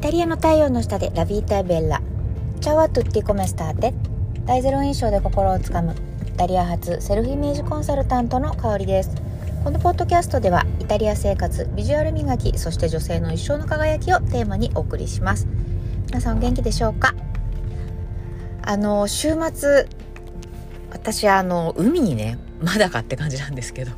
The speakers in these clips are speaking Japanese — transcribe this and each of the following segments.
タリアの太陽の下でラビータベッラ。チャワトゥッティコメスターテ大ゼロ印象で心をつかむ。イタリア発セルフイメージコンサルタントの香りです。このポッドキャストではイタリア生活ビジュアル磨きそして女性の一生の輝きをテーマにお送りします。皆さんお元気でしょうか？あの週末私あの海にねまだかって感じなんですけど。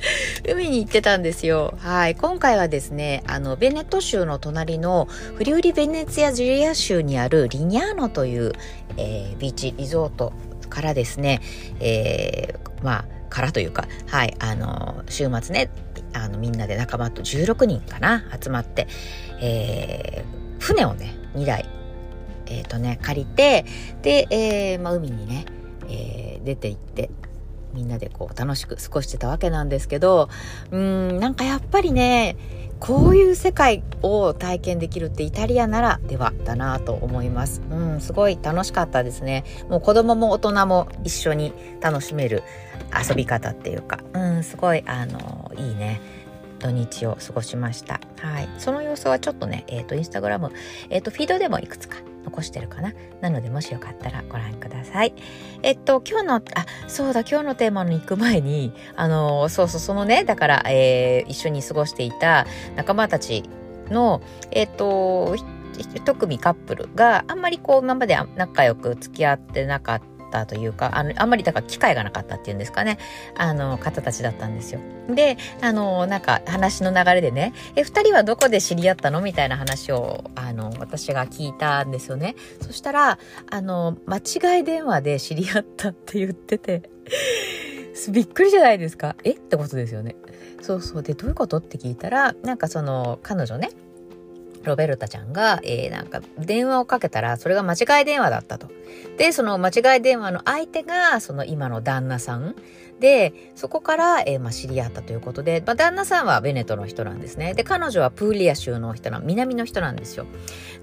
海に行ってたんですよ。はい。今回はですね、あの、ベネット州の隣のフリウリ・ベネツィア・ジュリア州にあるリニャーノという、えー、ビーチリゾートからですね、えー、まあ、からというか、はい、あの、週末ね、あの、みんなで仲間と16人かな、集まって、えー、船をね、2台、えっ、ー、とね、借りて、で、えー、まあ、海にね、えー、出て行って、みんなでこう楽しく過ごしてたわけなんですけど、うん、なんかやっぱりね、こういう世界を体験できるってイタリアならではだなと思います。うん、すごい楽しかったですね。もう子供も大人も一緒に楽しめる遊び方っていうか、うん、すごい、あの、いいね。土日を過ごしました。はい。その様子はちょっとね、えっ、ー、と、インスタグラム、えっ、ー、と、フィードでもいくつか残してるかな？なので、もしよかったらご覧ください。えっと、今日の、あ、そうだ、今日のテーマに行く前に、あの、そうそう、そのね、だから、えー、一緒に過ごしていた仲間たちの、えっと、一組カップルがあんまりこう今まで仲良く付き合ってなかっったというか、あの、あんまりだから機会がなかったっていうんですかね、あの、方たちだったんですよ。で、あの、なんか話の流れでね、え、二人はどこで知り合ったのみたいな話を、あの、私が聞いたんですよね。そしたら、あの、間違い電話で知り合ったって言ってて、びっくりじゃないですかえ？ってことですよね。そうそう。で、どういうこと？って聞いたら、なんかその、彼女ね、ロベルタちゃんが、えー、なんか電話をかけたらそれが間違い電話だったと。で、その間違い電話の相手がその今の旦那さんで、そこから、えー、まあ、知り合ったということで、まあ、旦那さんはベネトの人なんですね。で、彼女はプーリア州の人な、南の人なんですよ。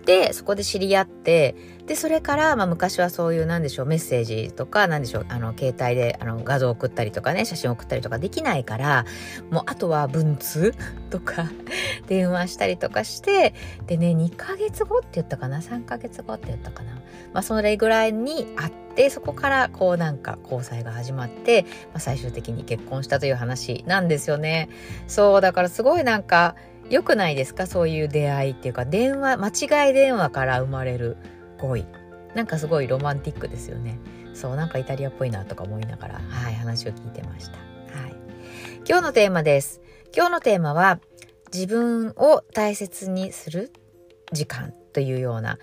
で、そこで知り合って、で、それから、まあ、昔はそういう、なんでしょう、メッセージとか、なんでしょう、あの、携帯で、あの、画像送ったりとかね、写真送ったりとかできないから、もう、あとは文通とか、電話したりとかして、でね、2ヶ月後って言ったかな ?3 ヶ月後って言ったかなまあ、それぐらいに会って、そこから、こう、なんか、交際が始まって、まあ、最終的に結婚したという話なんですよね。そう、だからすごいなんか、良くないですか？そういう出会いっていうか、電話、間違い電話から生まれる恋。なんかすごいロマンティックですよね。そう、なんかイタリアっぽいなとか思いながら、はい、話を聞いてました。はい。今日のテーマです。今日のテーマは、自分を大切にする時間というような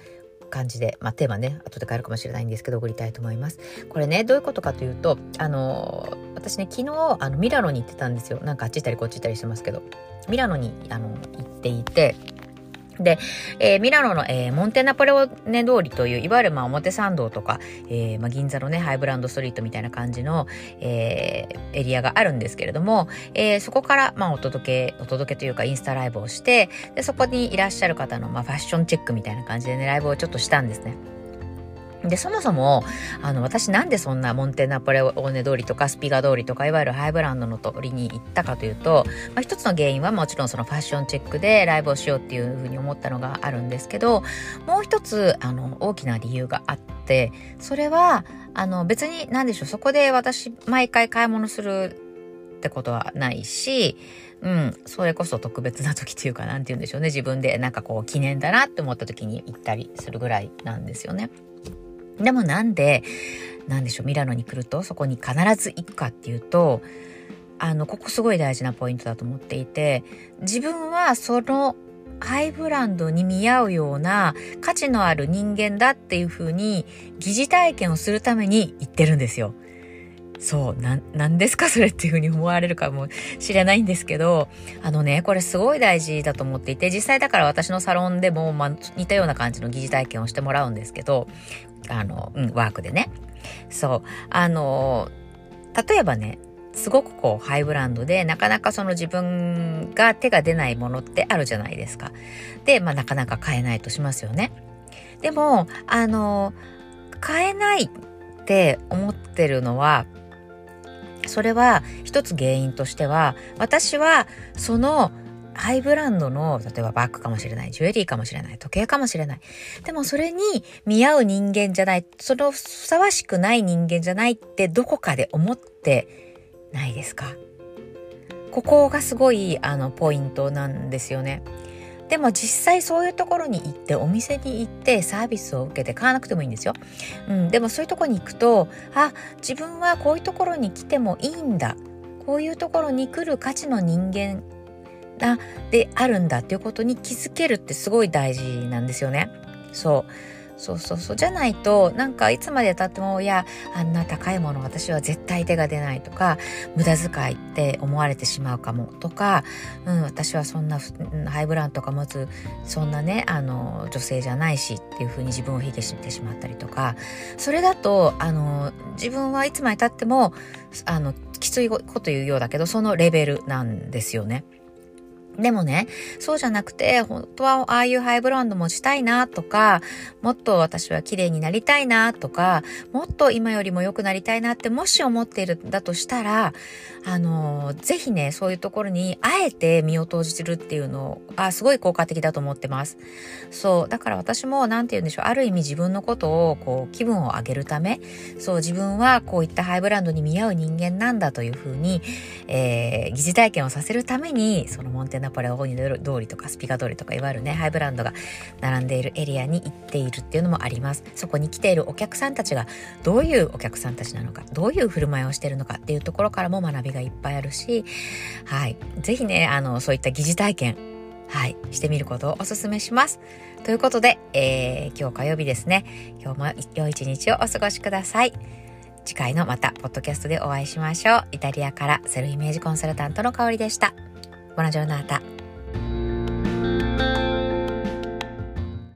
感じで、まあ、テーマね後で変えるかもしれないんですけど送りたいと思います。これねどういうことかというとあの私ね昨日あのミラノに行ってたんですよなんかあっち行ったりこっち行ったりしてますけどミラノにあの行っていてで、えー、ミラノの、えー、モンテナポレオネ通りという、いわゆるまあ表参道とか、えーまあ、銀座のね、ハイブランドストリートみたいな感じの、えー、エリアがあるんですけれども、えー、そこからまあお届け、お届けというかインスタライブをして、で、そこにいらっしゃる方のまあファッションチェックみたいな感じでね、ライブをちょっとしたんですね。で、そもそも、あの、私なんでそんなモンテナポレオーネ通りとかスピガ通りとか、いわゆるハイブランドの通りに行ったかというと、まあ、一つの原因はもちろんそのファッションチェックでライブをしようっていうふうに思ったのがあるんですけど、もう一つ、あの、大きな理由があって、それは、あの、別に何でしょう、そこで私、毎回買い物するってことはないし、うん、それこそ特別な時っていうか、なんて言うんでしょうね。自分でなんかこう記念だなって思った時に行ったりするぐらいなんですよね。でもなんで、なんでしょう、ミラノに来るとそこに必ず行くかっていうと、あの、ここすごい大事なポイントだと思っていて、自分はそのハイブランドに見合うような価値のある人間だっていうふうに疑似体験をするために行ってるんですよ。そう、な、なんですか？それっていうふうに思われるかもしれないんですけど、あのね、これすごい大事だと思っていて、実際だから私のサロンでも、まあ、似たような感じの疑似体験をしてもらうんですけど、あの、うん、ワークでね。そう。あの、例えばね、すごくこうハイブランドでなかなかその自分が手が出ないものってあるじゃないですか。で、まあなかなか買えないとしますよね。でも、あの、買えないって思ってるのは、それは一つ原因としては、私はそのハイブランドの、例えばバッグかもしれない、ジュエリーかもしれない、時計かもしれない。でもそれに見合う人間じゃない、そのふさわしくない人間じゃないってどこかで思ってないですか？ここがすごいあのポイントなんですよね。でも実際そういうところに行ってお店に行ってサービスを受けて買わなくてもいいんですよ。うん、でもそういうところに行くとあ自分はこういうところに来てもいいんだこういうところに来る価値の人間だであるんだっていうことに気づけるってすごい大事なんですよね。そうそうそうそうじゃないとなんかいつまでたってもいやあんな高いもの私は絶対手が出ないとか無駄遣いって思われてしまうかもとか、うん、私はそんなハイブランドとか持つそんなねあの女性じゃないしっていうふうに自分を卑下してしまったりとかそれだとあの自分はいつまでたってもあのきついこと言うようだけどそのレベルなんですよね。でもね、そうじゃなくて、本当はああいうハイブランドもしたいなとか、もっと私は綺麗になりたいなとか、もっと今よりも良くなりたいなってもし思っているんだとしたら、あの、ぜひね、そういうところにあえて身を投じるっていうのがすごい効果的だと思ってます。そう、だから私も何て言うんでしょう、ある意味自分のことをこう気分を上げるため、そう自分はこういったハイブランドに見合う人間なんだというふうに、えー、疑似体験をさせるために、そのモンテナポレオニ通りとかスピカ通りとかいわゆるねハイブランドが並んでいるエリアに行っているっていうのもありますそこに来ているお客さんたちがどういうお客さんたちなのかどういう振る舞いをしているのかっていうところからも学びがいっぱいあるしはい是非ねあのそういった疑似体験はい、してみることをお勧めします。ということで、えー、今日火曜日ですね。今日も良い一日をお過ごしください。次回のまた、ポッドキャストでお会いしましょう。イタリアからセルフイメージコンサルタントの香りでした。Buona giornata.